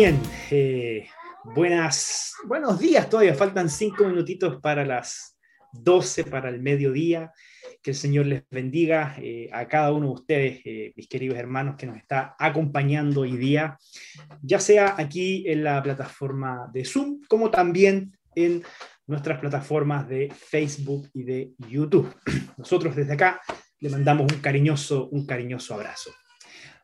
Bien, eh, buenas, buenos días todavía, faltan cinco minutitos para las 12 para el mediodía. Que el Señor les bendiga eh, a cada uno de ustedes, eh, mis queridos hermanos, que nos está acompañando hoy día, ya sea aquí en la plataforma de Zoom, como también en nuestras plataformas de Facebook y de YouTube. Nosotros desde acá le mandamos un cariñoso, un cariñoso abrazo.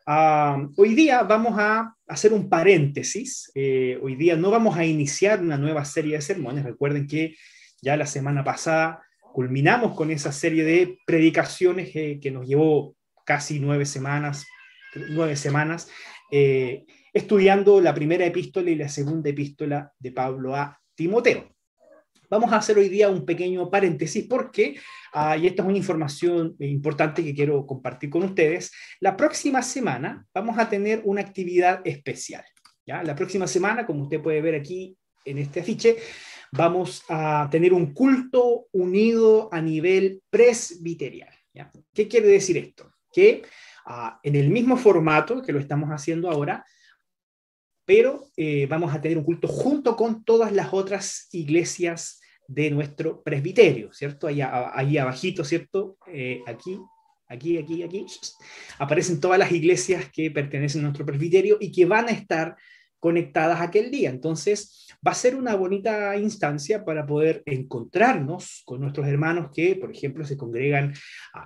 Ah, hoy día vamos a hacer un paréntesis. Eh, hoy día no vamos a iniciar una nueva serie de sermones. Recuerden que ya la semana pasada culminamos con esa serie de predicaciones eh, que nos llevó casi nueve semanas, nueve semanas eh, estudiando la primera epístola y la segunda epístola de Pablo a Timoteo. Vamos a hacer hoy día un pequeño paréntesis porque, ah, y esta es una información importante que quiero compartir con ustedes, la próxima semana vamos a tener una actividad especial. ¿ya? La próxima semana, como usted puede ver aquí en este afiche, vamos a tener un culto unido a nivel presbiterial. ¿ya? ¿Qué quiere decir esto? Que ah, en el mismo formato que lo estamos haciendo ahora, pero eh, vamos a tener un culto junto con todas las otras iglesias de nuestro presbiterio, ¿cierto? Ahí, ahí abajito, ¿cierto? Eh, aquí, aquí, aquí, aquí, aparecen todas las iglesias que pertenecen a nuestro presbiterio y que van a estar conectadas aquel día. Entonces, va a ser una bonita instancia para poder encontrarnos con nuestros hermanos que, por ejemplo, se congregan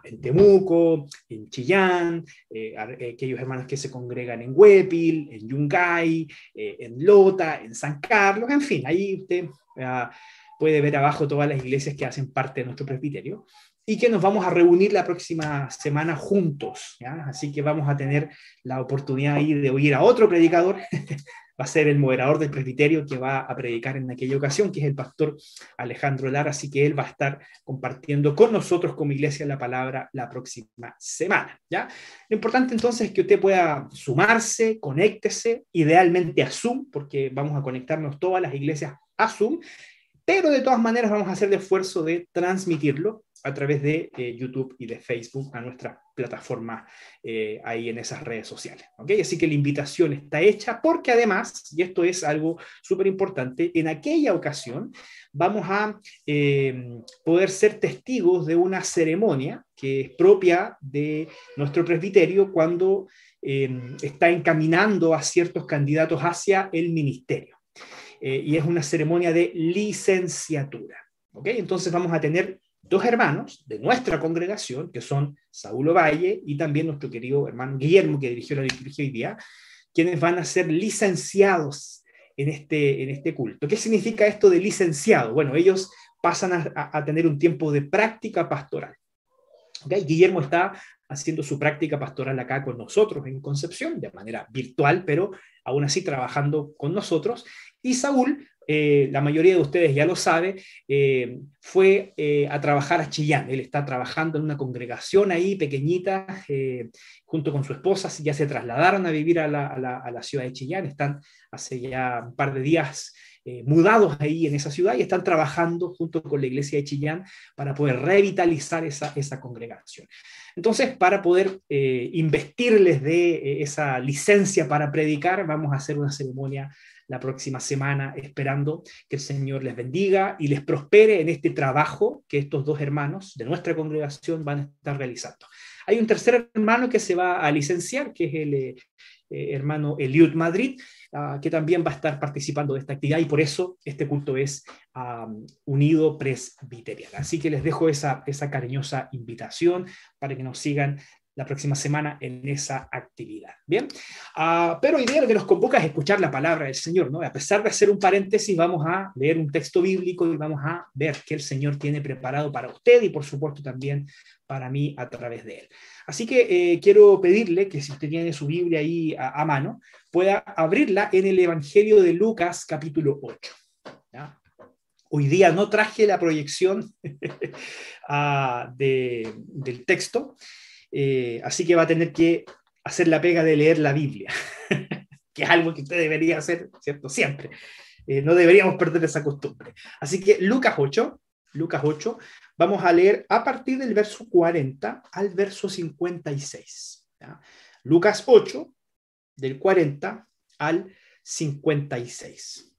en Temuco, en Chillán, eh, aquellos hermanos que se congregan en Huepil, en Yungay, eh, en Lota, en San Carlos, en fin, ahí usted ah, puede ver abajo todas las iglesias que hacen parte de nuestro presbiterio y que nos vamos a reunir la próxima semana juntos. Así que vamos a tener la oportunidad ahí de oír a otro predicador va a ser el moderador del presbiterio que va a predicar en aquella ocasión, que es el pastor Alejandro Lara, así que él va a estar compartiendo con nosotros como iglesia la palabra la próxima semana, ¿ya? Lo importante entonces es que usted pueda sumarse, conéctese, idealmente a Zoom, porque vamos a conectarnos todas las iglesias a Zoom, pero de todas maneras vamos a hacer el esfuerzo de transmitirlo a través de eh, YouTube y de Facebook a nuestra plataforma eh, ahí en esas redes sociales. ¿okay? Así que la invitación está hecha porque además, y esto es algo súper importante, en aquella ocasión vamos a eh, poder ser testigos de una ceremonia que es propia de nuestro presbiterio cuando está encaminando a ciertos candidatos hacia el ministerio. y es una ceremonia de licenciatura. ¿okay? Entonces vamos a tener dos hermanos de nuestra congregación, que son Saúl Valle y también nuestro querido hermano Guillermo, que dirigió la liturgia hoy día, quienes van a ser licenciados en este, en este culto. ¿Qué significa esto de licenciado? Bueno, ellos pasan a, tener un tiempo de práctica pastoral. Guillermo está haciendo su práctica pastoral acá con nosotros en Concepción, de manera virtual, pero aún así trabajando con nosotros. Y Saúl eh, la mayoría de ustedes ya lo sabe, eh, fue eh, a trabajar a Chillán. Él está trabajando en una congregación ahí pequeñita, junto con su esposa, ya se trasladaron a vivir a la, ciudad de Chillán, están hace ya un par de días mudados ahí en esa ciudad y están trabajando junto con la iglesia de Chillán para poder revitalizar esa congregación. Entonces, para poder investirles de esa licencia para predicar, vamos a hacer una ceremonia la próxima semana, esperando que el Señor les bendiga y les prospere en este trabajo que estos dos hermanos de nuestra congregación van a estar realizando. Hay un tercer hermano que se va a licenciar, que es el eh, eh, hermano Eliud Madrid, ah, que también va a estar participando de esta actividad y por eso este culto es unido presbiterial. Así que les dejo esa, esa cariñosa invitación para que nos sigan la próxima semana en esa actividad. Bien, uh, pero hoy día lo que nos convoca es escuchar la palabra del Señor, ¿no? A pesar de hacer un paréntesis, vamos a leer un texto bíblico y vamos a ver qué el Señor tiene preparado para usted y por supuesto también para mí a través de él. Así que eh, quiero pedirle que si usted tiene su Biblia ahí a, mano, pueda abrirla en el Evangelio de Lucas capítulo 8. Hoy día no traje la proyección uh, de, del texto, eh, así que va a tener que hacer la pega de leer la Biblia, que es algo que usted debería hacer, ¿cierto? Siempre. Eh, no deberíamos perder esa costumbre. Así que Lucas 8, Lucas 8, vamos a leer a partir del verso 40 al verso 56. Lucas 8, del 40 al 56.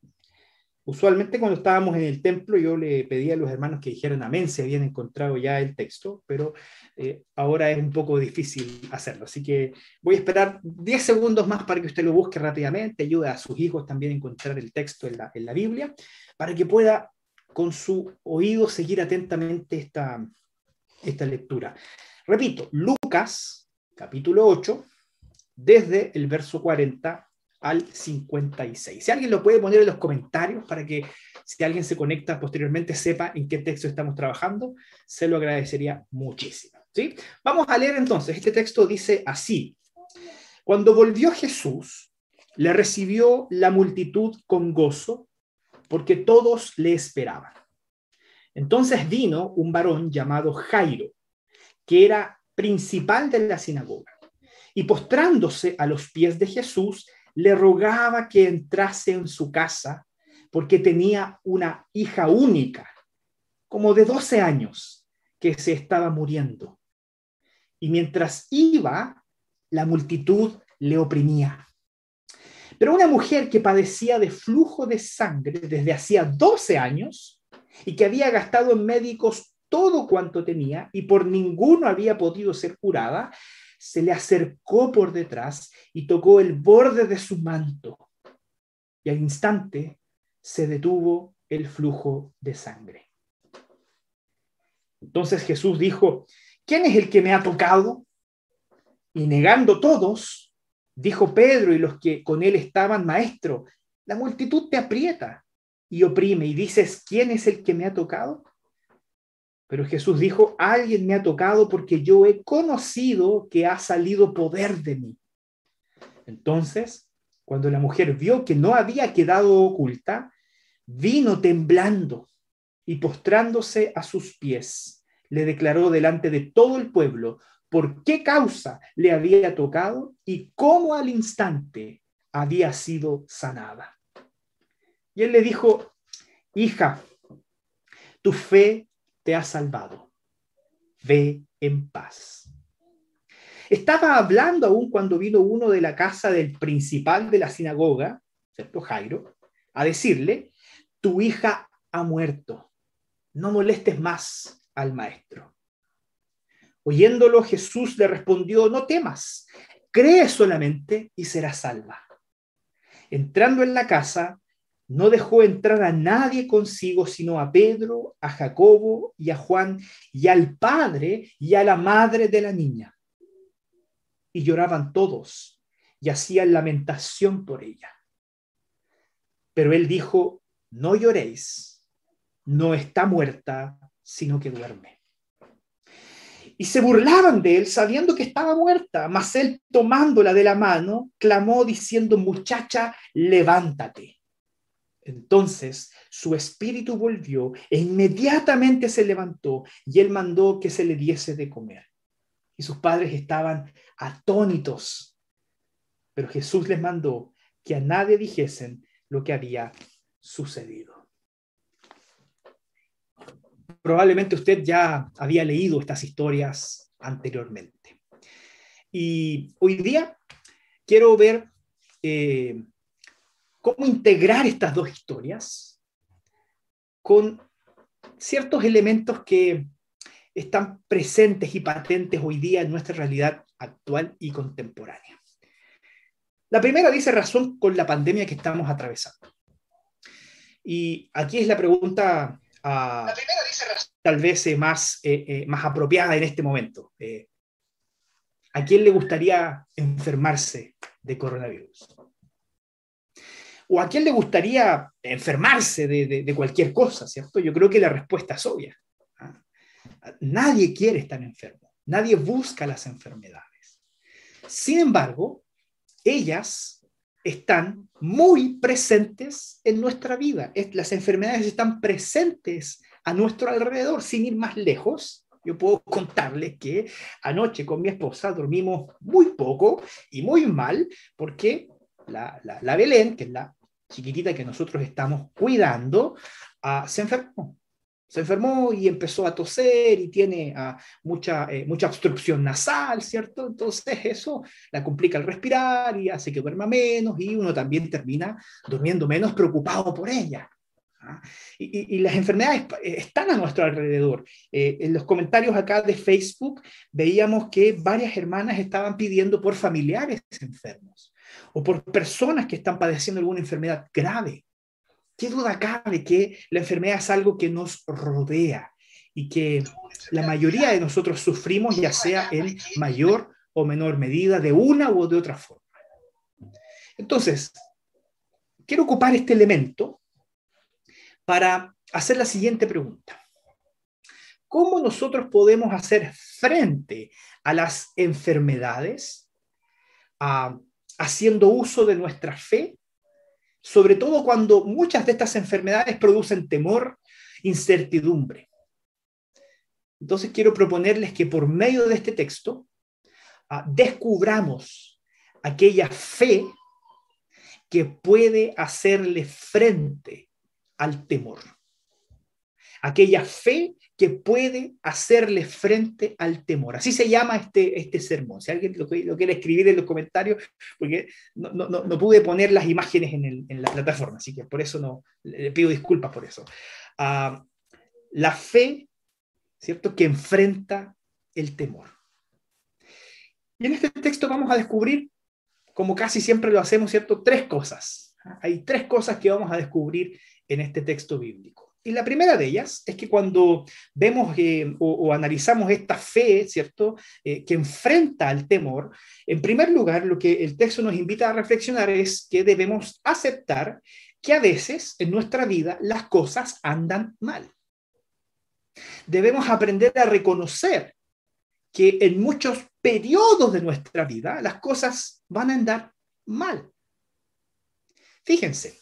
Usualmente cuando estábamos en el templo yo le pedía a los hermanos que dijeran amén si habían encontrado ya el texto, pero eh, ahora es un poco difícil hacerlo. Así que voy a esperar 10 segundos más para que usted lo busque rápidamente, ayude a sus hijos también a encontrar el texto en la, Biblia, para que pueda con su oído seguir atentamente esta, esta lectura. Repito, Lucas capítulo 8, desde el verso 40 al 56. Si alguien lo puede poner en los comentarios para que si alguien se conecta posteriormente sepa en qué texto estamos trabajando, se lo agradecería muchísimo. ¿sí? Vamos a leer entonces. Este texto dice así. Cuando volvió Jesús, le recibió la multitud con gozo, porque todos le esperaban. Entonces vino un varón llamado Jairo, que era principal de la sinagoga, y postrándose a los pies de Jesús, le rogaba que entrase en su casa porque tenía una hija única, como de 12 años, que se estaba muriendo. Y mientras iba, la multitud le oprimía. Pero una mujer que padecía de flujo de sangre desde hacía 12 años y que había gastado en médicos todo cuanto tenía y por ninguno había podido ser curada, se le acercó por detrás y tocó el borde de su manto. Y al instante se detuvo el flujo de sangre. Entonces Jesús dijo, ¿quién es el que me ha tocado? Y negando todos, dijo Pedro y los que con él estaban, maestro, la multitud te aprieta y oprime y dices, ¿quién es el que me ha tocado? Pero Jesús dijo, alguien me ha tocado porque yo he conocido que ha salido poder de mí. Entonces, cuando la mujer vio que no había quedado oculta, vino temblando y postrándose a sus pies, le declaró delante de todo el pueblo por qué causa le había tocado y cómo al instante había sido sanada. Y él le dijo, hija, tu fe te ha salvado. Ve en paz. Estaba hablando aún cuando vino uno de la casa del principal de la sinagoga, ¿cierto? Jairo, a decirle, tu hija ha muerto, no molestes más al maestro. Oyéndolo, Jesús le respondió, no temas, cree solamente y serás salva. Entrando en la casa, no dejó entrar a nadie consigo, sino a Pedro, a Jacobo y a Juan, y al padre y a la madre de la niña. Y lloraban todos y hacían lamentación por ella. Pero él dijo, no lloréis, no está muerta, sino que duerme. Y se burlaban de él sabiendo que estaba muerta, mas él tomándola de la mano, clamó diciendo, muchacha, levántate. Entonces su espíritu volvió e inmediatamente se levantó y él mandó que se le diese de comer. Y sus padres estaban atónitos. Pero Jesús les mandó que a nadie dijesen lo que había sucedido. Probablemente usted ya había leído estas historias anteriormente. Y hoy día quiero ver eh, cómo integrar estas dos historias con ciertos elementos que están presentes y patentes hoy día en nuestra realidad actual y contemporánea. La primera dice razón con la pandemia que estamos atravesando. Y aquí es la pregunta ah, tal vez eh, más, eh, eh, más apropiada en este momento. ¿A quién le gustaría enfermarse de coronavirus? ¿O a quién le gustaría enfermarse de, cualquier cosa, ¿cierto? Yo creo que la respuesta es obvia. ¿ah? Nadie quiere estar enfermo, nadie busca las enfermedades. Sin embargo, ellas están muy presentes en nuestra vida. Las enfermedades están presentes a nuestro alrededor, sin ir más lejos. Yo puedo contarles que anoche con mi esposa dormimos muy poco y muy mal porque la, la Belén, que es la chiquitita que nosotros estamos cuidando, ah, se enfermó. Se enfermó y empezó a toser y tiene ah, mucha, eh, mucha obstrucción nasal, ¿cierto? Entonces eso la complica el respirar y hace que duerma menos y uno también termina durmiendo menos preocupado por ella. ¿ah? Y, las enfermedades eh, están a nuestro alrededor. Eh, en los comentarios acá de Facebook veíamos que varias hermanas estaban pidiendo por familiares enfermos o por personas que están padeciendo alguna enfermedad grave. ¿Qué duda cabe que la enfermedad es algo que nos rodea y que la mayoría de nosotros sufrimos ya sea en mayor o menor medida, de una u de otra forma? Entonces, quiero ocupar este elemento para hacer la siguiente pregunta. ¿Cómo nosotros podemos hacer frente a las enfermedades ah, haciendo uso de nuestra fe sobre todo cuando muchas de estas enfermedades producen temor, incertidumbre. Entonces quiero proponerles que por medio de este texto ah, descubramos aquella fe que puede hacerle frente al temor. Aquella fe que puede hacerle frente al temor. Así se llama este, este sermón. Si alguien lo, quiere escribir en los comentarios, porque no, no, no pude poner las imágenes en, la plataforma, así que por eso no, le pido disculpas por eso. Uh, la fe, ¿cierto?, que enfrenta el temor. Y en este texto vamos a descubrir, como casi siempre lo hacemos, ¿cierto?, tres cosas. Hay tres cosas que vamos a descubrir en este texto bíblico. Y la primera de ellas es que cuando vemos eh, o, analizamos esta fe, ¿cierto?, eh, que enfrenta al temor, en primer lugar, lo que el texto nos invita a reflexionar es que debemos aceptar que a veces en nuestra vida las cosas andan mal. Debemos aprender a reconocer que en muchos periodos de nuestra vida las cosas van a andar mal. Fíjense,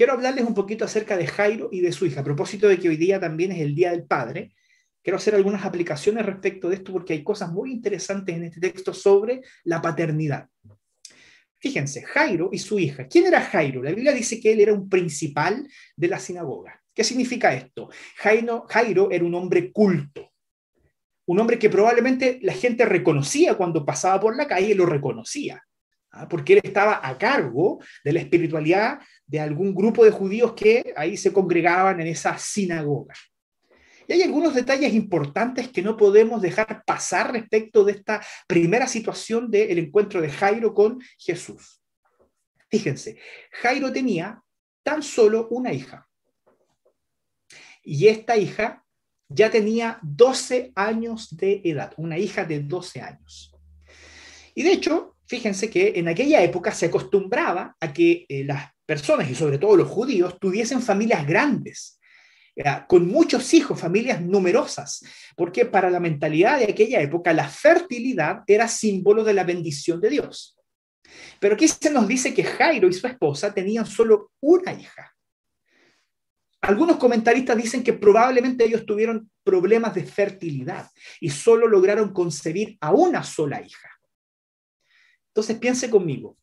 quiero hablarles un poquito acerca de Jairo y de su hija. A propósito de que hoy día también es el Día del Padre, quiero hacer algunas aplicaciones respecto de esto porque hay cosas muy interesantes en este texto sobre la paternidad. Fíjense, Jairo y su hija. ¿Quién era Jairo? La Biblia dice que él era un principal de la sinagoga. ¿Qué significa esto? Jairo, Jairo era un hombre culto, un hombre que probablemente la gente reconocía cuando pasaba por la calle, lo reconocía. ¿Ah? porque él estaba a cargo de la espiritualidad de algún grupo de judíos que ahí se congregaban en esa sinagoga. Y hay algunos detalles importantes que no podemos dejar pasar respecto de esta primera situación del encuentro de Jairo con Jesús. Fíjense, Jairo tenía tan solo una hija. Y esta hija ya tenía 12 años de edad, una hija de 12 años. Y de hecho, fíjense que en aquella época se acostumbraba a que eh, las personas, y sobre todo los judíos, tuviesen familias grandes, con muchos hijos, familias numerosas, porque para la mentalidad de aquella época la fertilidad era símbolo de la bendición de Dios. Pero aquí se nos dice que Jairo y su esposa tenían solo una hija. Algunos comentaristas dicen que probablemente ellos tuvieron problemas de fertilidad y solo lograron concebir a una sola hija. Entonces piense conmigo,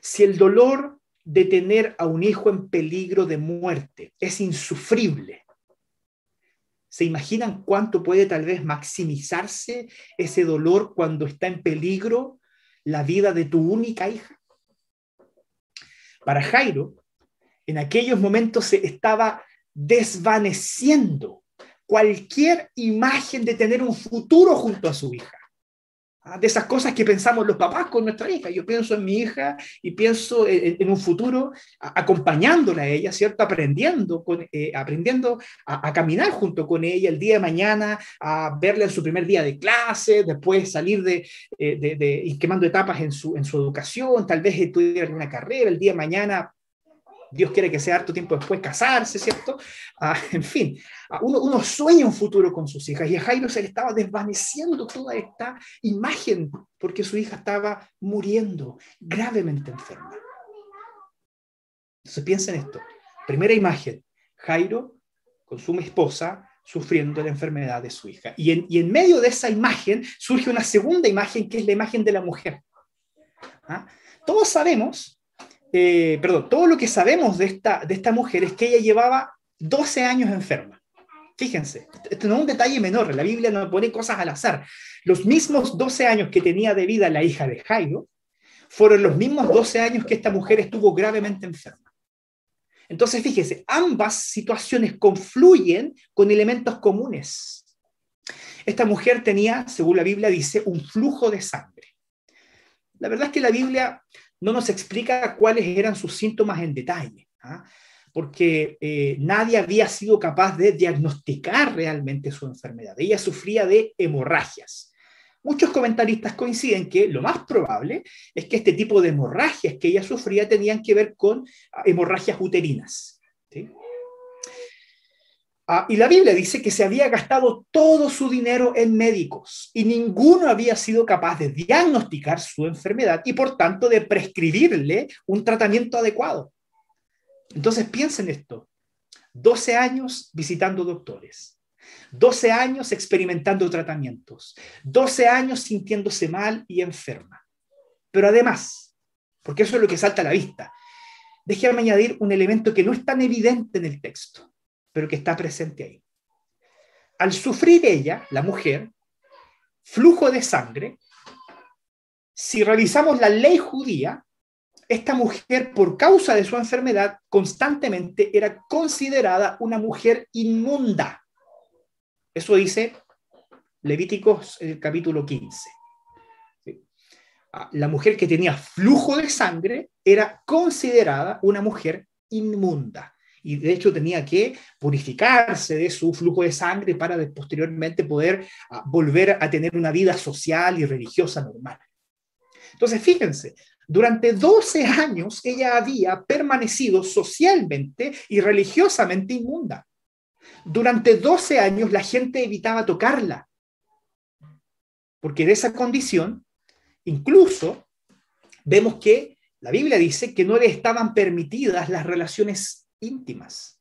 si el dolor de tener a un hijo en peligro de muerte es insufrible, ¿se imaginan cuánto puede tal vez maximizarse ese dolor cuando está en peligro la vida de tu única hija? Para Jairo, en aquellos momentos se estaba desvaneciendo cualquier imagen de tener un futuro junto a su hija. Ah, de esas cosas que pensamos los papás con nuestra hija. Yo pienso en mi hija y pienso en, un futuro acompañándola a ella, ¿cierto? Aprendiendo, con, eh, aprendiendo a, caminar junto con ella el día de mañana, a verla en su primer día de clase, después salir de, eh, de, de, quemando etapas en su, en su educación, tal vez estudiar una carrera, el día de mañana Dios quiere que sea harto tiempo después casarse, ¿cierto? Ah, en fin, ah, uno, sueña un futuro con sus hijas y a Jairo se le estaba desvaneciendo toda esta imagen porque su hija estaba muriendo gravemente enferma. Entonces piensen esto. Primera imagen, Jairo con su esposa sufriendo la enfermedad de su hija. Y en, y en medio de esa imagen surge una segunda imagen que es la imagen de la mujer. ¿Ah? Todos sabemos perdón, todo lo que sabemos de esta, de esta mujer es que ella llevaba 12 años enferma. Fíjense, esto no es un detalle menor, la Biblia no pone cosas al azar. Los mismos 12 años que tenía de vida la hija de Jairo fueron los mismos 12 años que esta mujer estuvo gravemente enferma. Entonces, fíjense, ambas situaciones confluyen con elementos comunes. Esta mujer tenía, según la Biblia dice, un flujo de sangre. La verdad es que la Biblia no nos explica cuáles eran sus síntomas en detalle, ¿ah? porque eh, nadie había sido capaz de diagnosticar realmente su enfermedad. Ella sufría de hemorragias. Muchos comentaristas coinciden que lo más probable es que este tipo de hemorragias que ella sufría tenían que ver con ah, hemorragias uterinas. Ah, y la Biblia dice que se había gastado todo su dinero en médicos y ninguno había sido capaz de diagnosticar su enfermedad y por tanto de prescribirle un tratamiento adecuado. Entonces piensen esto, 12 años visitando doctores, 12 años experimentando tratamientos, 12 años sintiéndose mal y enferma. Pero además, porque eso es lo que salta a la vista, déjame añadir un elemento que no es tan evidente en el texto pero que está presente ahí. Al sufrir ella, la mujer, flujo de sangre, si revisamos la ley judía, esta mujer, por causa de su enfermedad, constantemente era considerada una mujer inmunda. Eso dice Levíticos el capítulo 15. Ah, la mujer que tenía flujo de sangre era considerada una mujer inmunda y de hecho tenía que purificarse de su flujo de sangre para posteriormente poder ah, volver a tener una vida social y religiosa normal. Entonces, fíjense, durante 12 años ella había permanecido socialmente y religiosamente inmunda. Durante 12 años la gente evitaba tocarla, porque de esa condición, incluso vemos que la Biblia dice que no le estaban permitidas las relaciones íntimas.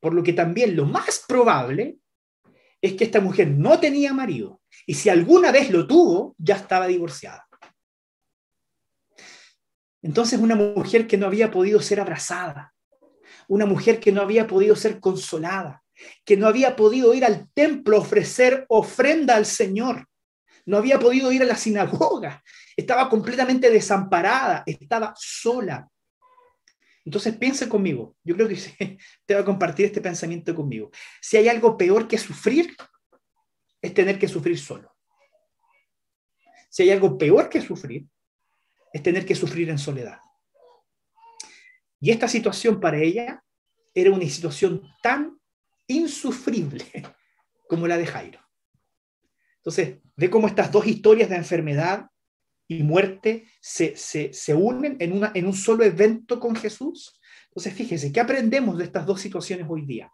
Por lo que también lo más probable es que esta mujer no tenía marido y si alguna vez lo tuvo, ya estaba divorciada. Entonces una mujer que no había podido ser abrazada, una mujer que no había podido ser consolada, que no había podido ir al templo a ofrecer ofrenda al Señor, no había podido ir a la sinagoga, estaba completamente desamparada, estaba sola. Entonces piensa conmigo, yo creo que te va a compartir este pensamiento conmigo. Si hay algo peor que sufrir, es tener que sufrir solo. Si hay algo peor que sufrir, es tener que sufrir en soledad. Y esta situación para ella era una situación tan insufrible como la de Jairo. Entonces, ve cómo estas dos historias de enfermedad y muerte se, se, unen en, una, en un solo evento con Jesús. Entonces, fíjese, ¿qué aprendemos de estas dos situaciones hoy día?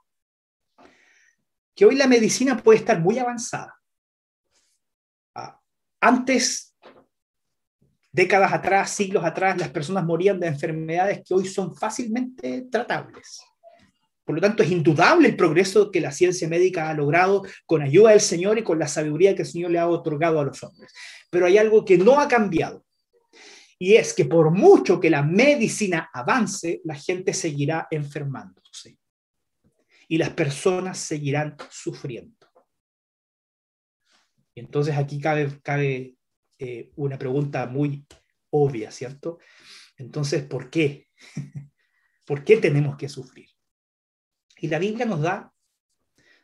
Que hoy la medicina puede estar muy avanzada. Ah, antes, décadas atrás, siglos atrás, las personas morían de enfermedades que hoy son fácilmente tratables. Por lo tanto, es indudable el progreso que la ciencia médica ha logrado con ayuda del Señor y con la sabiduría que el Señor le ha otorgado a los hombres. Pero hay algo que no ha cambiado. Y es que por mucho que la medicina avance, la gente seguirá enfermándose. Y las personas seguirán sufriendo. Y entonces aquí cabe, cabe eh, una pregunta muy obvia, ¿cierto? Entonces, ¿por qué? ¿Por qué tenemos que sufrir? Y la Biblia nos da,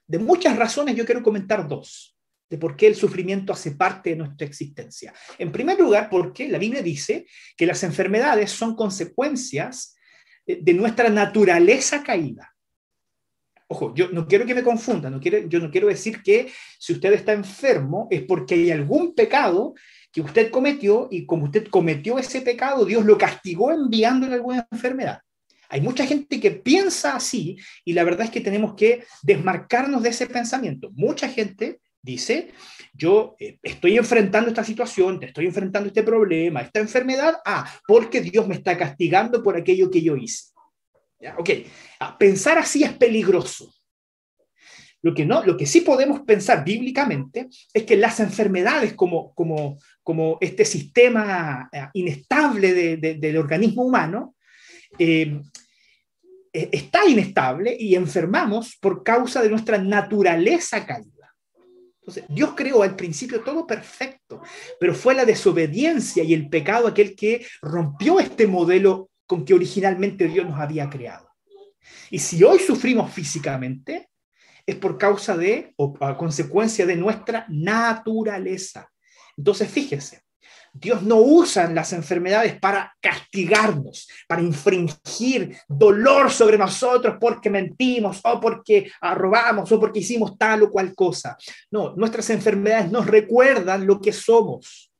de muchas razones, yo quiero comentar dos, de por qué el sufrimiento hace parte de nuestra existencia. En primer lugar, porque la Biblia dice que las enfermedades son consecuencias de nuestra naturaleza caída. Ojo, yo no quiero que me confundan, yo no quiero decir que si usted está enfermo es porque hay algún pecado que usted cometió y como usted cometió ese pecado, Dios lo castigó enviándole alguna enfermedad. Hay mucha gente que piensa así y la verdad es que tenemos que desmarcarnos de ese pensamiento. Mucha gente dice, yo eh, estoy enfrentando esta situación, estoy enfrentando este problema, esta enfermedad, ah, porque Dios me está castigando por aquello que yo hice. Ok, ah, pensar así es peligroso. Lo que, no, lo que sí podemos pensar bíblicamente es que las enfermedades como, como, como este sistema eh, inestable del organismo humano, eh, eh, está inestable y enfermamos por causa de nuestra naturaleza caída. Entonces, Dios creó al principio todo perfecto, pero fue la desobediencia y el pecado aquel que rompió este modelo con que originalmente Dios nos había creado. Y si hoy sufrimos físicamente, es por causa de o a consecuencia de nuestra naturaleza. Entonces, fíjense, Dios no usa las enfermedades para castigarnos, para infringir dolor sobre nosotros porque mentimos o porque robamos o porque hicimos tal o cual cosa. No, nuestras enfermedades nos recuerdan lo que somos.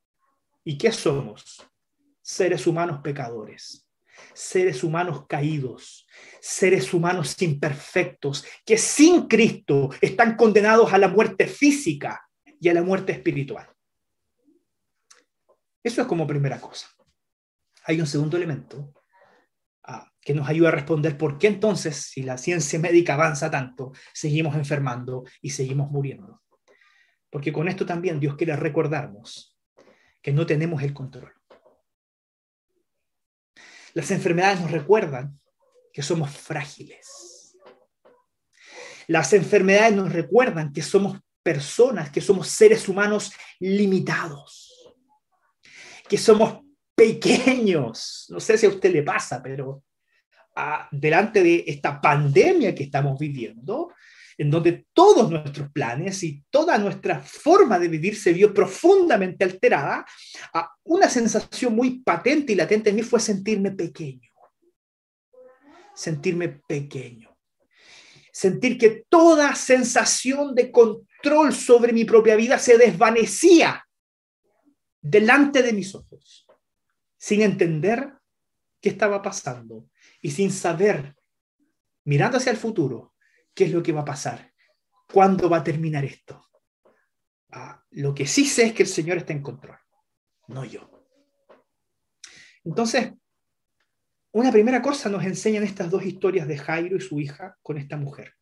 ¿Y qué somos? Seres humanos pecadores, seres humanos caídos, seres humanos imperfectos, que sin Cristo están condenados a la muerte física y a la muerte espiritual. Eso es como primera cosa. Hay un segundo elemento ah, que nos ayuda a responder por qué entonces, si la ciencia médica avanza tanto, seguimos enfermando y seguimos muriendo. Porque con esto también Dios quiere recordarnos que no tenemos el control. Las enfermedades nos recuerdan que somos frágiles. Las enfermedades nos recuerdan que somos personas, que somos seres humanos limitados que somos pequeños. No sé si a usted le pasa, pero ah, delante de esta pandemia que estamos viviendo, en donde todos nuestros planes y toda nuestra forma de vivir se vio profundamente alterada, ah, una sensación muy patente y latente en mí fue sentirme pequeño. Sentirme pequeño. Sentir que toda sensación de control sobre mi propia vida se desvanecía delante de mis ojos, sin entender qué estaba pasando y sin saber, mirando hacia el futuro, qué es lo que va a pasar, cuándo va a terminar esto. Ah, lo que sí sé es que el Señor está en control, no yo. Entonces, una primera cosa nos enseñan estas dos historias de Jairo y su hija con esta mujer,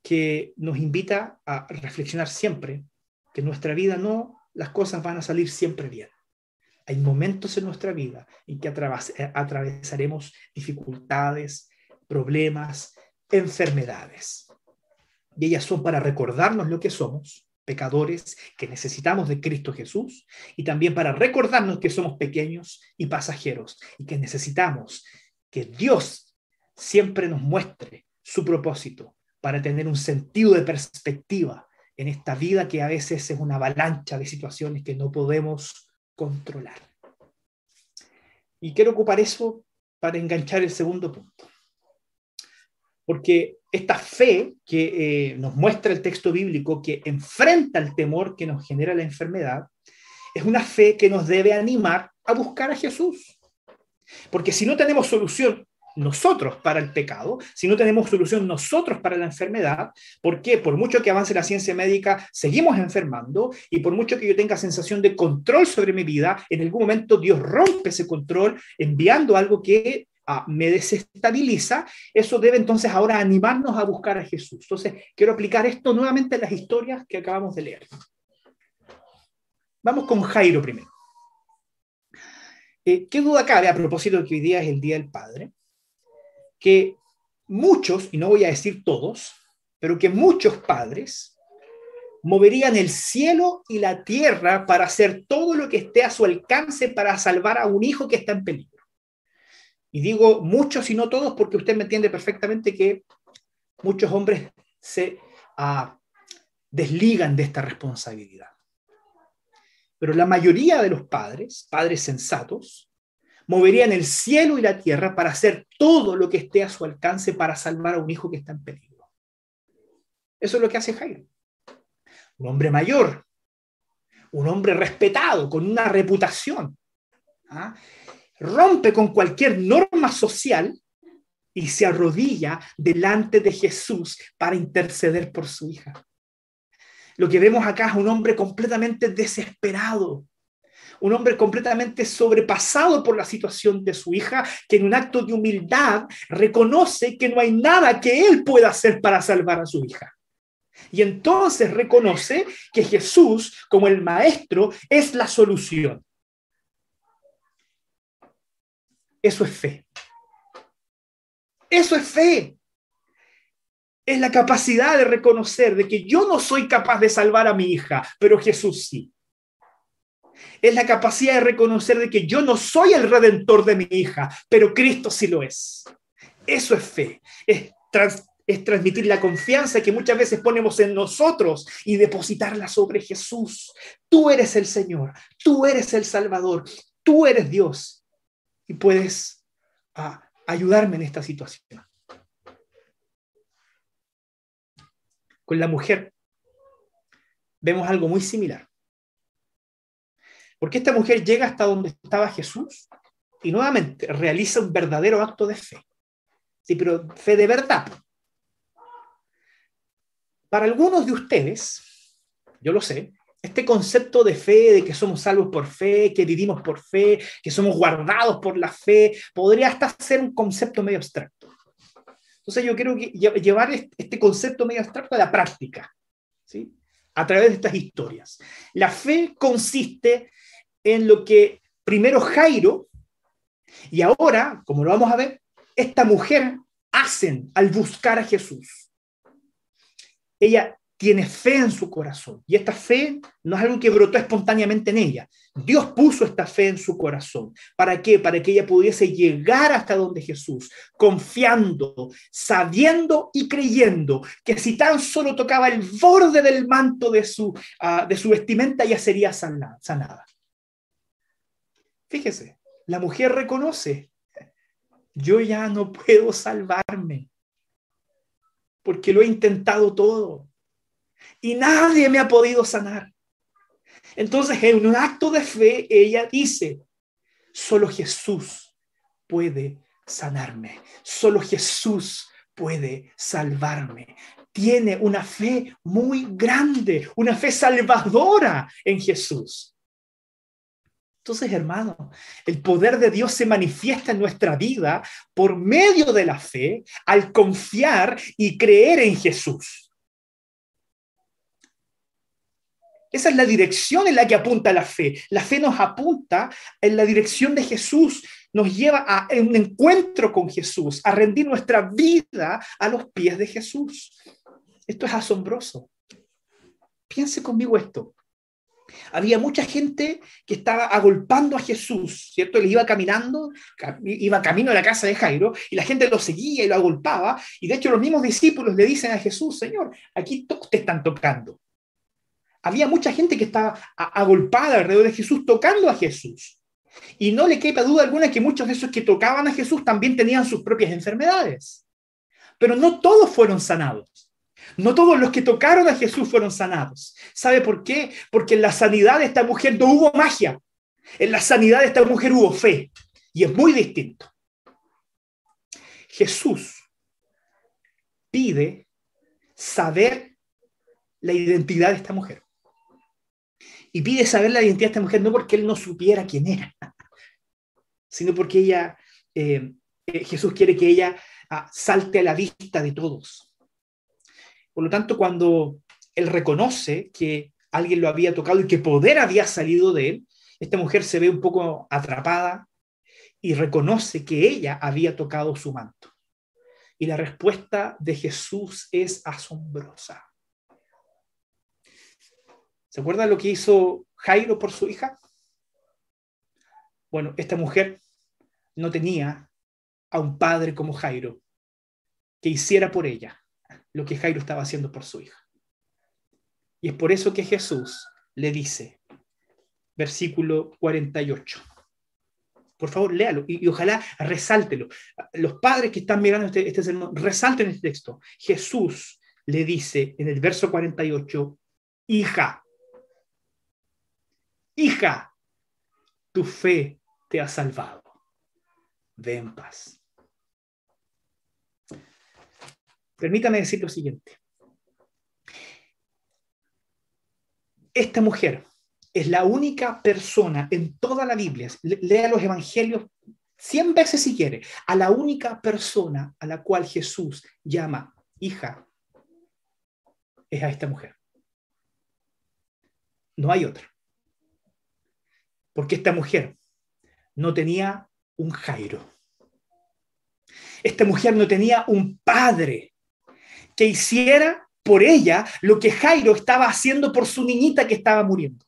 que nos invita a reflexionar siempre que nuestra vida no las cosas van a salir siempre bien. Hay momentos en nuestra vida en que eh, atravesaremos dificultades, problemas, enfermedades. Y ellas son para recordarnos lo que somos, pecadores que necesitamos de Cristo Jesús, y también para recordarnos que somos pequeños y pasajeros y que necesitamos que Dios siempre nos muestre su propósito para tener un sentido de perspectiva en esta vida que a veces es una avalancha de situaciones que no podemos controlar. Y quiero ocupar eso para enganchar el segundo punto. Porque esta fe que eh, nos muestra el texto bíblico, que enfrenta el temor que nos genera la enfermedad, es una fe que nos debe animar a buscar a Jesús. Porque si no tenemos solución nosotros para el pecado, si no tenemos solución nosotros para la enfermedad, ¿por qué? Por mucho que avance la ciencia médica, seguimos enfermando y por mucho que yo tenga sensación de control sobre mi vida, en algún momento Dios rompe ese control enviando algo que ah, me desestabiliza, eso debe entonces ahora animarnos a buscar a Jesús. Entonces, quiero aplicar esto nuevamente a las historias que acabamos de leer. Vamos con Jairo primero. Eh, ¿Qué duda cabe a propósito de que hoy día es el Día del Padre? Que muchos, y no voy a decir todos, pero que muchos padres moverían el cielo y la tierra para hacer todo lo que esté a su alcance para salvar a un hijo que está en peligro. Y digo muchos y no todos porque usted me entiende perfectamente que muchos hombres se ah, desligan de esta responsabilidad. Pero la mayoría de los padres, padres sensatos, moverían el cielo y la tierra para hacer todo lo que esté a su alcance para salvar a un hijo que está en peligro. Eso es lo que hace Jairo. Un hombre mayor, un hombre respetado, con una reputación. ¿ah? Rompe con cualquier norma social y se arrodilla delante de Jesús para interceder por su hija. Lo que vemos acá es un hombre completamente desesperado, un hombre completamente sobrepasado por la situación de su hija, que en un acto de humildad reconoce que no hay nada que él pueda hacer para salvar a su hija. Y entonces reconoce que Jesús, como el maestro, es la solución. Eso es fe. Eso es fe. Es la capacidad de reconocer de que yo no soy capaz de salvar a mi hija, pero Jesús sí. Es la capacidad de reconocer de que yo no soy el redentor de mi hija, pero Cristo sí lo es. Eso es fe. Es, transmitir la confianza que muchas veces ponemos en nosotros y depositarla sobre Jesús. Tú eres el Señor, tú eres el Salvador, tú eres Dios y puedes ah, ayudarme en esta situación. Con la mujer vemos algo muy similar. Porque esta mujer llega hasta donde estaba Jesús y nuevamente realiza un verdadero acto de fe. Sí, pero fe de verdad. Para algunos de ustedes, yo lo sé, este concepto de fe, de que somos salvos por fe, que vivimos por fe, que somos guardados por la fe, podría hasta ser un concepto medio abstracto. Entonces yo quiero llevar este concepto medio abstracto a la práctica, ¿sí? a través de estas historias. La fe consiste en lo que primero Jairo y ahora, como lo vamos a ver, esta mujer hacen al buscar a Jesús. Ella tiene fe en su corazón. Y esta fe no es algo que brotó espontáneamente en ella. Dios puso esta fe en su corazón. ¿Para qué? Para que ella pudiese llegar hasta donde Jesús, confiando, sabiendo y creyendo que si tan solo tocaba el borde del manto de su, uh, de su vestimenta, ya sería sanada. Fíjese, la mujer reconoce, yo ya no puedo salvarme, porque lo he intentado todo y nadie me ha podido sanar. Entonces, en un acto de fe, ella dice, solo Jesús puede sanarme, solo Jesús puede salvarme. Tiene una fe muy grande, una fe salvadora en Jesús. Entonces, hermano, el poder de Dios se manifiesta en nuestra vida por medio de la fe al confiar y creer en Jesús. Esa es la dirección en la que apunta la fe. La fe nos apunta en la dirección de Jesús, nos lleva a un encuentro con Jesús, a rendir nuestra vida a los pies de Jesús. Esto es asombroso. Piense conmigo esto. Había mucha gente que estaba agolpando a Jesús, ¿cierto? Él iba caminando, iba camino a la casa de Jairo, y la gente lo seguía y lo agolpaba, y de hecho los mismos discípulos le dicen a Jesús, Señor, aquí te están tocando había mucha gente que estaba agolpada alrededor de Jesús tocando a Jesús. Y no le quepa duda alguna que muchos de esos que tocaban a Jesús también tenían sus propias enfermedades. Pero no todos fueron sanados. No todos los que tocaron a Jesús fueron sanados. ¿Sabe por qué? Porque en la sanidad de esta mujer no hubo magia. En la sanidad de esta mujer hubo fe. Y es muy distinto. Jesús pide saber la identidad de esta mujer y pide saber la identidad de esta mujer no porque él no supiera quién era, sino porque ella, eh, eh, Jesús quiere que ella ah, salte a la vista de todos. Por lo tanto, cuando él reconoce que alguien lo había tocado y que poder había salido de él, esta mujer se ve un poco atrapada y reconoce que ella había tocado su manto. Y la respuesta de Jesús es asombrosa. ¿Se acuerdan lo que hizo Jairo por su hija? Bueno, esta mujer no tenía a un padre como Jairo que hiciera por ella lo que Jairo estaba haciendo por su hija. Y es por eso que Jesús le dice, versículo 48. Por favor, léalo y, ojalá resáltelo. Los padres que están mirando este, este sermón, resalten este texto. Jesús le dice en el verso 48, hija, hija, tu fe te ha salvado. Ve en paz. Permítame decir lo siguiente. Esta mujer es la única persona en toda la Biblia, lea los evangelios cien veces si quiere, a la única persona a la cual Jesús llama hija, es a esta mujer. No hay otra porque esta mujer no tenía un Jairo. esta mujer no tenía un padre que hiciera por ella lo que Jairo estaba haciendo por su niñita que estaba muriendo.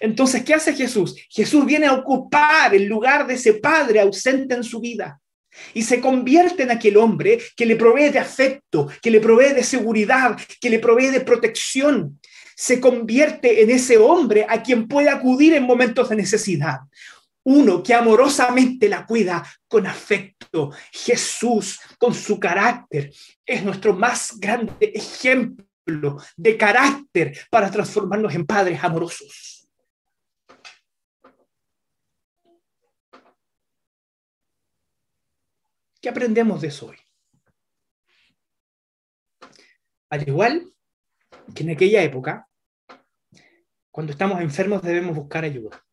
Entonces, ¿qué hace Jesús? Jesús viene a ocupar el lugar de ese padre ausente en su vida y se convierte en aquel hombre que le provee de afecto, que le provee de seguridad, que le provee de protección. Se convierte en ese hombre a quien puede acudir en momentos de necesidad. Uno que amorosamente la cuida con afecto. Jesús, con su carácter, es nuestro más grande ejemplo de carácter para transformarnos en padres amorosos. ¿Qué aprendemos de eso hoy? Al igual que en aquella época, cuando estamos enfermos debemos buscar ayuda.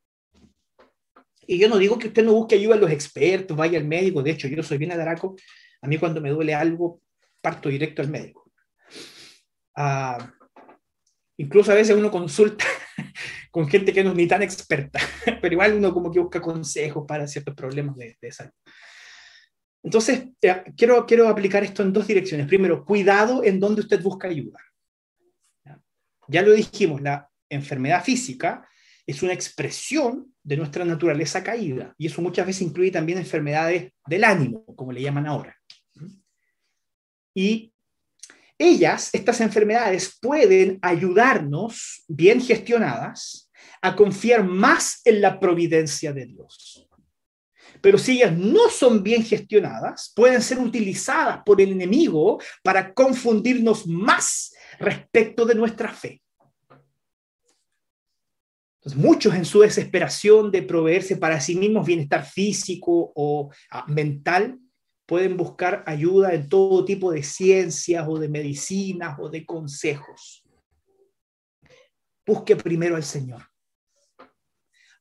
Y yo no digo que usted no busque ayuda a los expertos, vaya al médico. De hecho, yo soy bien adaraco. A mí cuando me duele algo, parto directo al médico. Ah, incluso a veces uno consulta con gente que no es ni tan experta, pero igual uno como que busca consejos para ciertos problemas de, de salud. Entonces, quiero, quiero aplicar esto en dos direcciones. Primero, cuidado en donde usted busca ayuda. Ya lo dijimos, la enfermedad física es una expresión de nuestra naturaleza caída y eso muchas veces incluye también enfermedades del ánimo, como le llaman ahora. Y ellas, estas enfermedades, pueden ayudarnos, bien gestionadas, a confiar más en la providencia de Dios. Pero si ellas no son bien gestionadas, pueden ser utilizadas por el enemigo para confundirnos más respecto de nuestra fe muchos en su desesperación de proveerse para sí mismos bienestar físico o ah, mental, pueden buscar ayuda en todo tipo de ciencias o de medicinas o de consejos. Busque primero al Señor.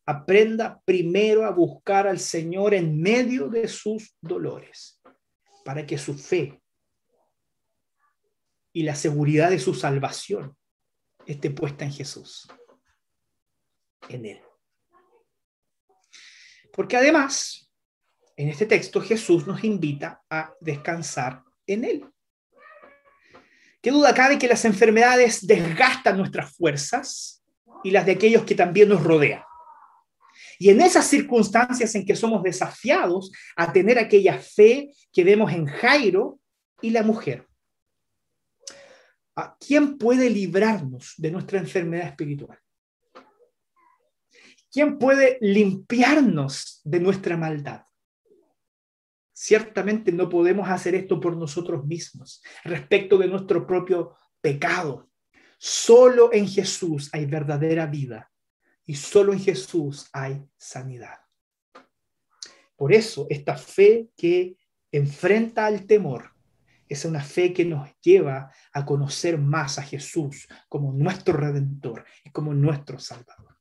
Aprenda primero a buscar al Señor en medio de sus dolores, para que su fe y la seguridad de su salvación esté puesta en Jesús en Él. Porque además, en este texto Jesús nos invita a descansar en Él. ¿Qué duda cabe que las enfermedades desgastan nuestras fuerzas y las de aquellos que también nos rodean? Y en esas circunstancias en que somos desafiados a tener aquella fe que vemos en Jairo y la mujer. ¿A quién puede librarnos de nuestra enfermedad espiritual? ¿Quién puede limpiarnos de nuestra maldad? Ciertamente no podemos hacer esto por nosotros mismos, respecto de nuestro propio pecado. Solo en Jesús hay verdadera vida y solo en Jesús hay sanidad. Por eso esta fe que enfrenta al temor es una fe que nos lleva a conocer más a Jesús como nuestro redentor y como nuestro salvador.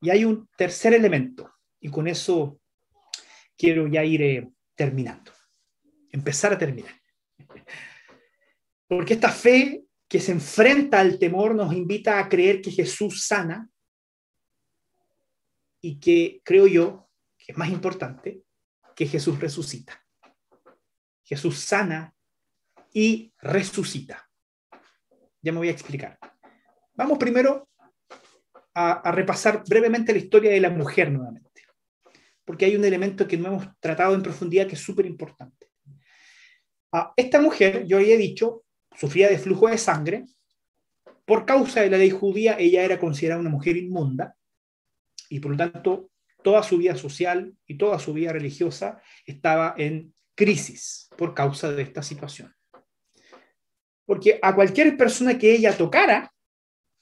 Y hay un tercer elemento, y con eso quiero ya ir eh, terminando, empezar a terminar. Porque esta fe que se enfrenta al temor nos invita a creer que Jesús sana y que creo yo, que es más importante, que Jesús resucita. Jesús sana y resucita. Ya me voy a explicar. Vamos primero a, repasar brevemente la historia de la mujer nuevamente, porque hay un elemento que no hemos tratado en profundidad que es súper importante. Esta mujer, yo había dicho, sufría de flujo de sangre. Por causa de la ley judía, ella era considerada una mujer inmunda y por lo tanto toda su vida social y toda su vida religiosa estaba en crisis por causa de esta situación. Porque a cualquier persona que ella tocara,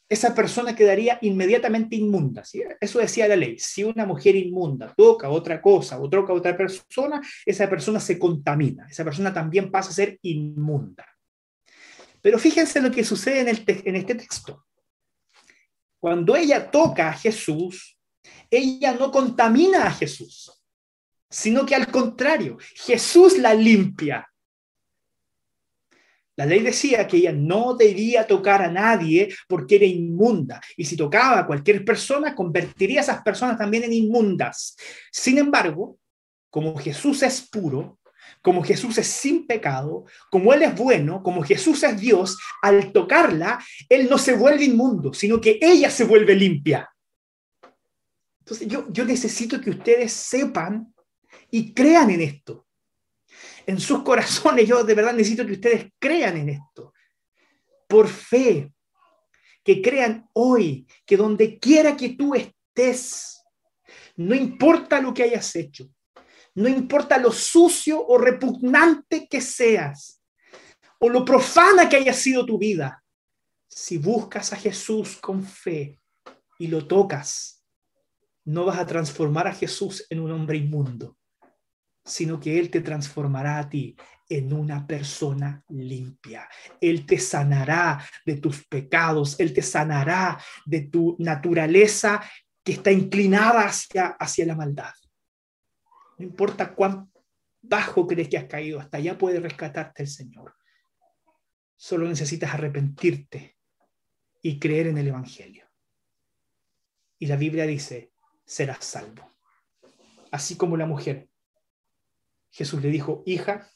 esa persona quedaría inmediatamente inmunda. Eso decía la ley. Si una mujer inmunda toca otra cosa o toca a otra persona, esa persona se contamina. Esa persona también pasa a ser inmunda. Pero fíjense lo que sucede en, en este texto. Cuando ella toca a Jesús, ella no contamina a Jesús, sino que al contrario, Jesús la limpia. La ley decía que ella no debía tocar a nadie porque era inmunda. Y si tocaba a cualquier persona, convertiría a esas personas también en inmundas. Sin embargo, como Jesús es puro, como Jesús es sin pecado, como Él es bueno, como Jesús es Dios, al tocarla, Él no se vuelve inmundo, sino que ella se vuelve limpia. Entonces yo, yo necesito que ustedes sepan y crean en esto. En sus corazones yo de verdad necesito que ustedes crean en esto. Por fe, que crean hoy que donde quiera que tú estés, no importa lo que hayas hecho, no importa lo sucio o repugnante que seas, o lo profana que haya sido tu vida, si buscas a Jesús con fe y lo tocas, no vas a transformar a Jesús en un hombre inmundo, sino que Él te transformará a ti en una persona limpia. Él te sanará de tus pecados, Él te sanará de tu naturaleza que está inclinada hacia, hacia la maldad. No importa cuán bajo crees que has caído, hasta allá puede rescatarte el Señor. Solo necesitas arrepentirte y creer en el Evangelio. Y la Biblia dice, serás salvo. Así como la mujer. Jesús le dijo, hija,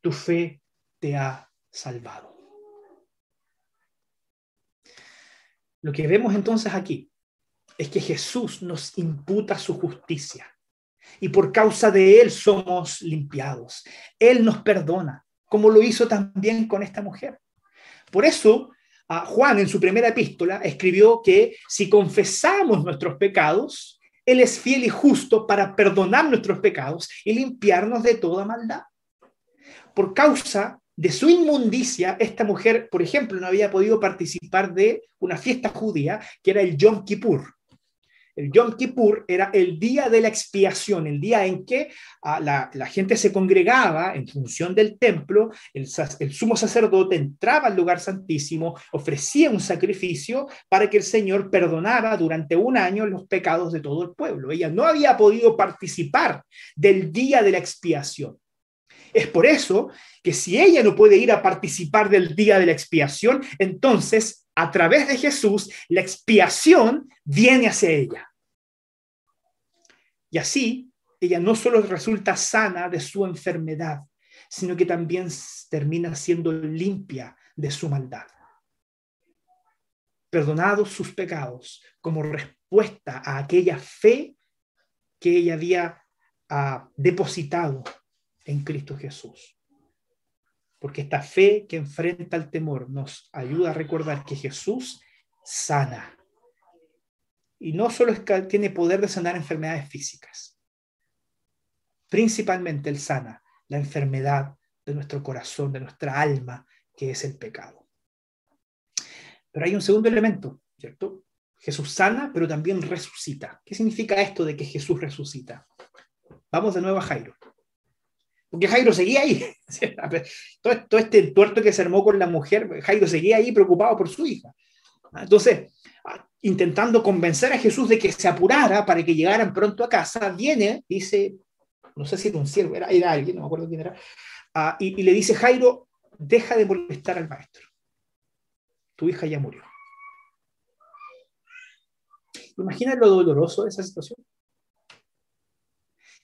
tu fe te ha salvado. Lo que vemos entonces aquí es que Jesús nos imputa su justicia y por causa de Él somos limpiados. Él nos perdona, como lo hizo también con esta mujer. Por eso, Juan en su primera epístola escribió que si confesamos nuestros pecados, Él es fiel y justo para perdonar nuestros pecados y limpiarnos de toda maldad. Por causa de su inmundicia, esta mujer, por ejemplo, no había podido participar de una fiesta judía que era el Yom Kippur. El Yom Kippur era el día de la expiación, el día en que ah, la, gente se congregaba en función del templo, el, sumo sacerdote entraba al lugar santísimo, ofrecía un sacrificio para que el Señor perdonara durante un año los pecados de todo el pueblo. Ella no había podido participar del día de la expiación. Es por eso que si ella no puede ir a participar del día de la expiación, entonces a través de Jesús, la expiación viene hacia ella. Y así, ella no solo resulta sana de su enfermedad, sino que también termina siendo limpia de su maldad. Perdonados sus pecados como respuesta a aquella fe que ella había ah, depositado en Cristo Jesús porque esta fe que enfrenta el temor nos ayuda a recordar que Jesús sana. Y no solo tiene poder de sanar enfermedades físicas, principalmente Él sana la enfermedad de nuestro corazón, de nuestra alma, que es el pecado. Pero hay un segundo elemento, ¿cierto? Jesús sana, pero también resucita. ¿Qué significa esto de que Jesús resucita? Vamos de nuevo a Jairo. Porque Jairo seguía ahí. Todo, este tuerto que se armó con la mujer, Jairo seguía ahí preocupado por su hija. Entonces, intentando convencer a Jesús de que se apurara para que llegaran pronto a casa, viene, dice, no sé si era un siervo, era, alguien, no me acuerdo quién era, ah, y, y le dice, Jairo, deja de molestar al maestro. Tu hija ya murió. ¿Imaginas lo doloroso de esa situación?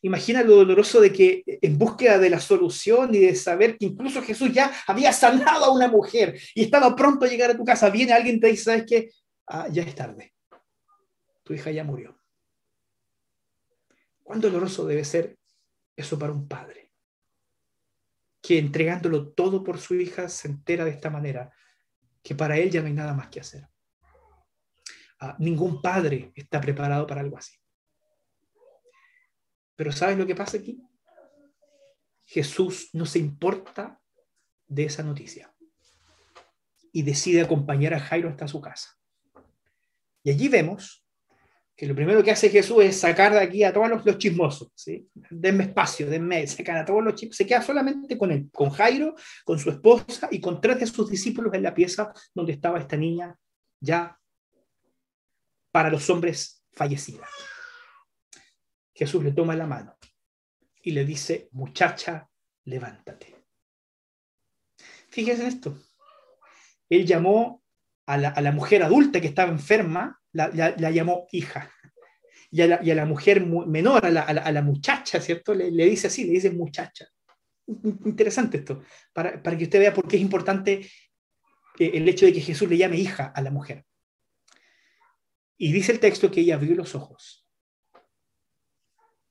Imagina lo doloroso de que en búsqueda de la solución y de saber que incluso Jesús ya había sanado a una mujer y estaba pronto a llegar a tu casa, viene alguien y te dice, ¿sabes qué? Ah, ya es tarde. Tu hija ya murió. ¿Cuán doloroso debe ser eso para un padre? Que entregándolo todo por su hija se entera de esta manera, que para él ya no hay nada más que hacer. Ah, ningún padre está preparado para algo así. Pero ¿sabes lo que pasa aquí? Jesús no se importa de esa noticia y decide acompañar a Jairo hasta su casa. Y allí vemos que lo primero que hace Jesús es sacar de aquí a todos los, chismosos, ¿sí? Denme espacio, denme, sacar a todos los chismosos. Se queda solamente con él, con Jairo, con su esposa y con tres de sus discípulos en la pieza donde estaba esta niña ya para los hombres fallecida. Jesús le toma la mano y le dice, muchacha, levántate. Fíjense en esto. Él llamó a la, mujer adulta que estaba enferma, la, llamó hija. y a la, mujer menor, a la, muchacha, ¿cierto? Le, dice así, le dice muchacha. Interesante esto, para, para que usted vea por qué es importante eh, el hecho de que Jesús le llame hija a la mujer. Y dice el texto que ella abrió los ojos.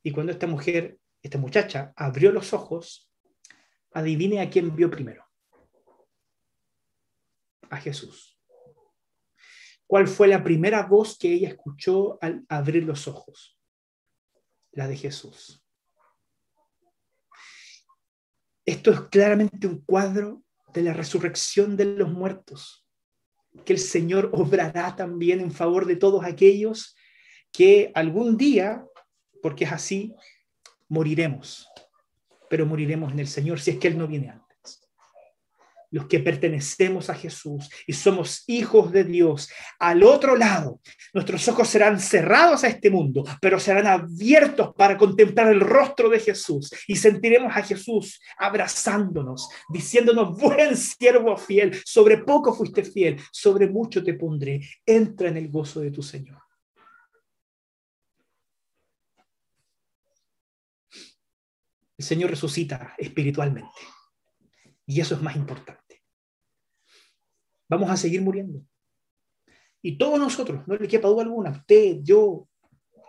Y cuando esta mujer, esta muchacha, abrió los ojos, adivine a quién vio primero. A Jesús. ¿Cuál fue la primera voz que ella escuchó al abrir los ojos? La de Jesús. Esto es claramente un cuadro de la resurrección de los muertos, que el Señor obrará también en favor de todos aquellos que algún día, porque es así, moriremos, pero moriremos en el Señor si es que Él no viene antes los que pertenecemos a Jesús y somos hijos de Dios, al otro lado, nuestros ojos serán cerrados a este mundo, pero serán abiertos para contemplar el rostro de Jesús y sentiremos a Jesús abrazándonos, diciéndonos, buen siervo fiel, sobre poco fuiste fiel, sobre mucho te pondré, entra en el gozo de tu Señor. El Señor resucita espiritualmente. Y eso es más importante. Vamos a seguir muriendo. Y todos nosotros, no le quepa duda alguna, usted, yo,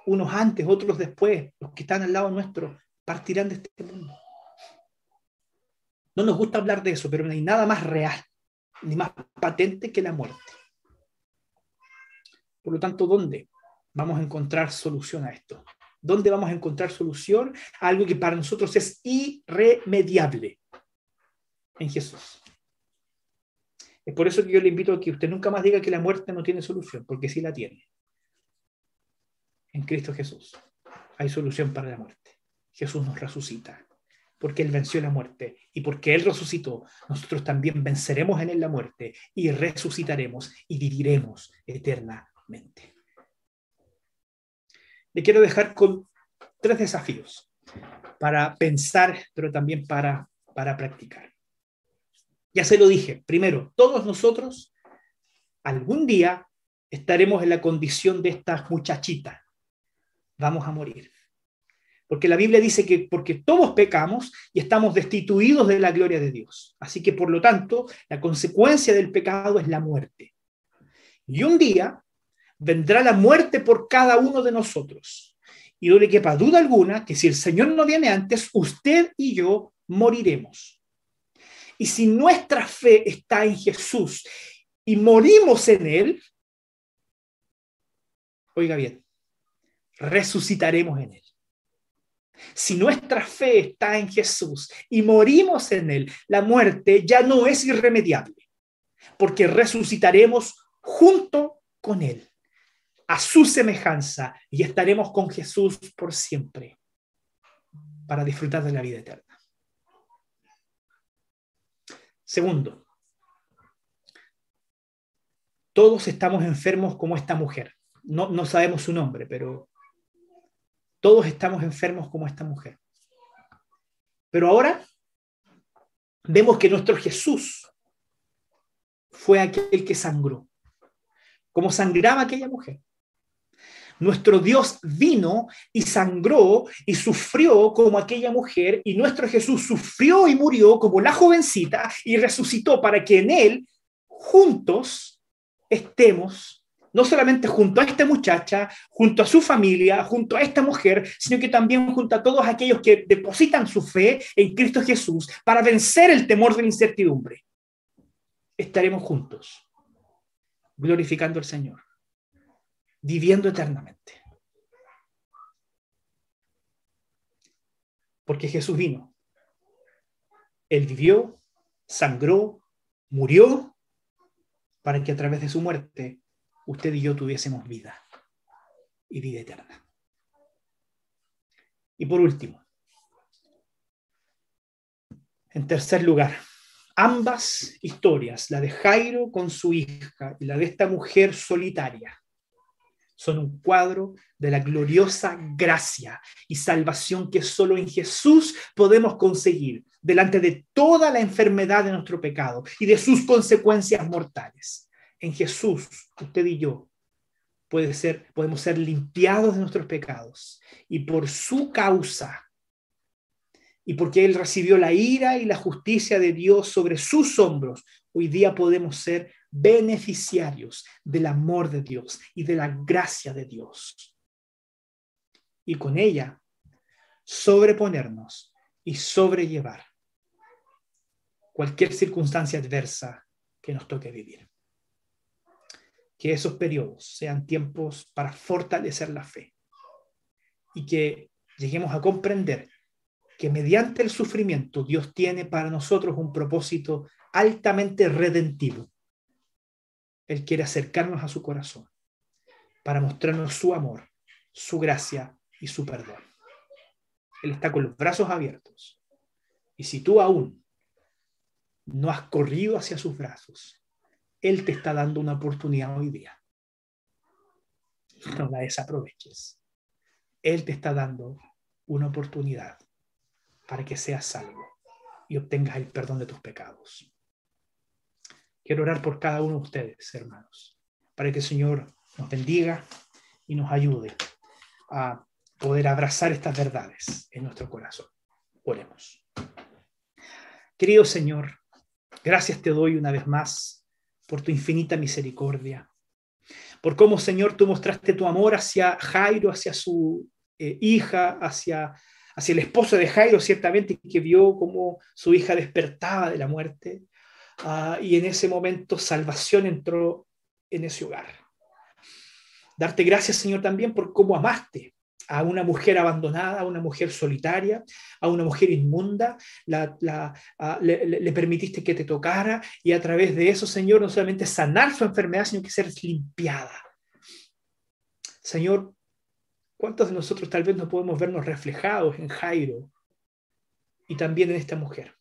unos antes, otros después, los que están al lado nuestro, partirán de este mundo. No nos gusta hablar de eso, pero no hay nada más real, ni más patente que la muerte. Por lo tanto, ¿dónde vamos a encontrar solución a esto? ¿Dónde vamos a encontrar solución a algo que para nosotros es irremediable? en Jesús. Es por eso que yo le invito a que usted nunca más diga que la muerte no tiene solución, porque sí la tiene. En Cristo Jesús hay solución para la muerte. Jesús nos resucita, porque Él venció la muerte y porque Él resucitó, nosotros también venceremos en Él la muerte y resucitaremos y viviremos eternamente. Le quiero dejar con tres desafíos para pensar, pero también para, para practicar. Ya se lo dije, primero, todos nosotros algún día estaremos en la condición de estas muchachitas. Vamos a morir. Porque la Biblia dice que porque todos pecamos y estamos destituidos de la gloria de Dios. Así que por lo tanto, la consecuencia del pecado es la muerte. Y un día vendrá la muerte por cada uno de nosotros. Y no le quepa duda alguna que si el Señor no viene antes, usted y yo moriremos. Y si nuestra fe está en Jesús y morimos en Él, oiga bien, resucitaremos en Él. Si nuestra fe está en Jesús y morimos en Él, la muerte ya no es irremediable, porque resucitaremos junto con Él, a su semejanza, y estaremos con Jesús por siempre, para disfrutar de la vida eterna. Segundo, todos estamos enfermos como esta mujer. No, no sabemos su nombre, pero todos estamos enfermos como esta mujer. Pero ahora vemos que nuestro Jesús fue aquel que sangró, como sangraba aquella mujer. Nuestro Dios vino y sangró y sufrió como aquella mujer y nuestro Jesús sufrió y murió como la jovencita y resucitó para que en Él juntos estemos, no solamente junto a esta muchacha, junto a su familia, junto a esta mujer, sino que también junto a todos aquellos que depositan su fe en Cristo Jesús para vencer el temor de la incertidumbre. Estaremos juntos, glorificando al Señor viviendo eternamente. Porque Jesús vino. Él vivió, sangró, murió, para que a través de su muerte usted y yo tuviésemos vida y vida eterna. Y por último, en tercer lugar, ambas historias, la de Jairo con su hija y la de esta mujer solitaria, son un cuadro de la gloriosa gracia y salvación que solo en Jesús podemos conseguir delante de toda la enfermedad de nuestro pecado y de sus consecuencias mortales. En Jesús, usted y yo puede ser, podemos ser limpiados de nuestros pecados. Y por su causa, y porque Él recibió la ira y la justicia de Dios sobre sus hombros, hoy día podemos ser beneficiarios del amor de Dios y de la gracia de Dios. Y con ella sobreponernos y sobrellevar cualquier circunstancia adversa que nos toque vivir. Que esos periodos sean tiempos para fortalecer la fe y que lleguemos a comprender que mediante el sufrimiento Dios tiene para nosotros un propósito altamente redentivo. Él quiere acercarnos a su corazón para mostrarnos su amor, su gracia y su perdón. Él está con los brazos abiertos. Y si tú aún no has corrido hacia sus brazos, Él te está dando una oportunidad hoy día. No la desaproveches. Él te está dando una oportunidad para que seas salvo y obtengas el perdón de tus pecados. Quiero orar por cada uno de ustedes, hermanos, para que el Señor nos bendiga y nos ayude a poder abrazar estas verdades en nuestro corazón. Oremos. Querido Señor, gracias te doy una vez más por tu infinita misericordia, por cómo, Señor, tú mostraste tu amor hacia Jairo, hacia su eh, hija, hacia, hacia el esposo de Jairo, ciertamente, que vio cómo su hija despertaba de la muerte, ah, y en ese momento salvación entró en ese hogar. Darte gracias, Señor, también por cómo amaste a una mujer abandonada, a una mujer solitaria, a una mujer inmunda, le, permitiste que te tocara y a través de eso, Señor, no solamente sanar su enfermedad, sino que ser limpiada. Señor, ¿cuántos de nosotros tal vez no podemos vernos reflejados en Jairo y también en esta mujer?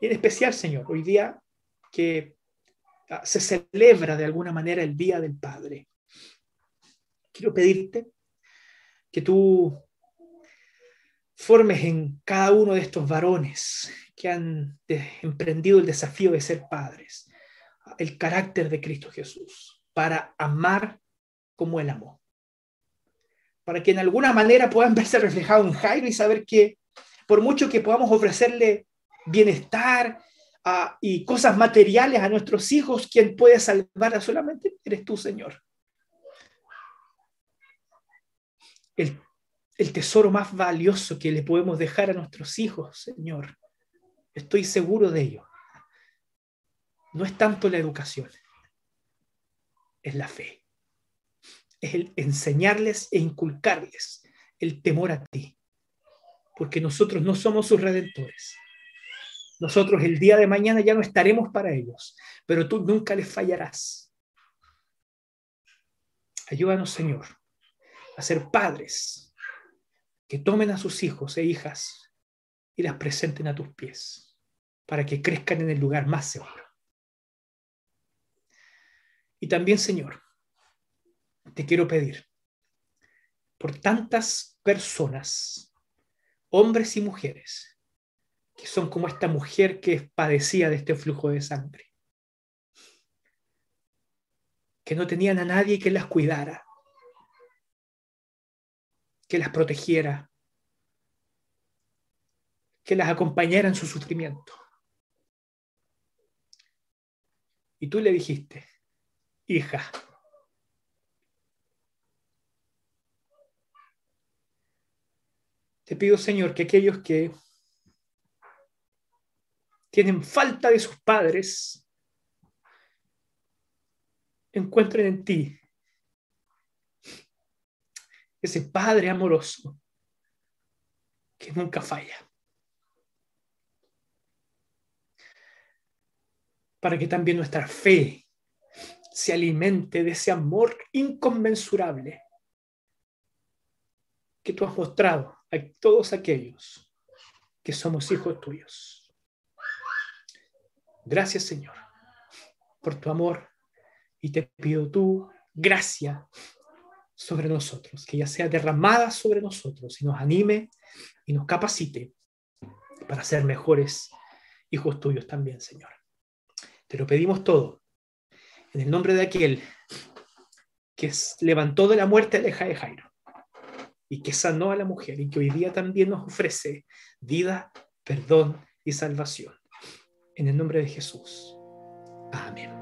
Y en especial, Señor, hoy día que ah, se celebra de alguna manera el Día del Padre. Quiero pedirte que tú formes en cada uno de estos varones que han emprendido el desafío de ser padres el carácter de Cristo Jesús para amar como Él amó. Para que en alguna manera puedan verse reflejados en Jairo y saber que por mucho que podamos ofrecerle bienestar ah, y cosas materiales a nuestros hijos, quien puede salvar solamente eres tú, Señor. el, tesoro más valioso que le podemos dejar a nuestros hijos, Señor. Estoy seguro de ello. No es tanto la educación, es la fe. Es el enseñarles e inculcarles el temor a ti. Porque nosotros no somos sus redentores. Nosotros el día de mañana ya no estaremos para ellos, pero tú nunca les fallarás. Ayúdanos, Señor, a ser padres que tomen a sus hijos e hijas y las presenten a tus pies para que crezcan en el lugar más seguro. Y también, Señor, te quiero pedir por tantas personas, hombres y mujeres, que son como esta mujer que padecía de este flujo de sangre, que no tenían a nadie que las cuidara, que las protegiera, que las acompañara en su sufrimiento. Y tú le dijiste, hija, te pido, Señor, que aquellos que tienen falta de sus padres encuentren en ti ese Padre amoroso que nunca falla. Para que también nuestra fe se alimente de ese amor inconmensurable que tú has mostrado a todos aquellos que somos hijos tuyos. Gracias Señor por tu amor y te pido tu gracia sobre nosotros, que ya sea derramada sobre nosotros y nos anime y nos capacite para ser mejores hijos tuyos también, Señor. Te lo pedimos todo en el nombre de aquel que levantó de la muerte a la hija de Jairo y que sanó a la mujer y que hoy día también nos ofrece vida, perdón y salvación. En el nombre de Jesús. Amén.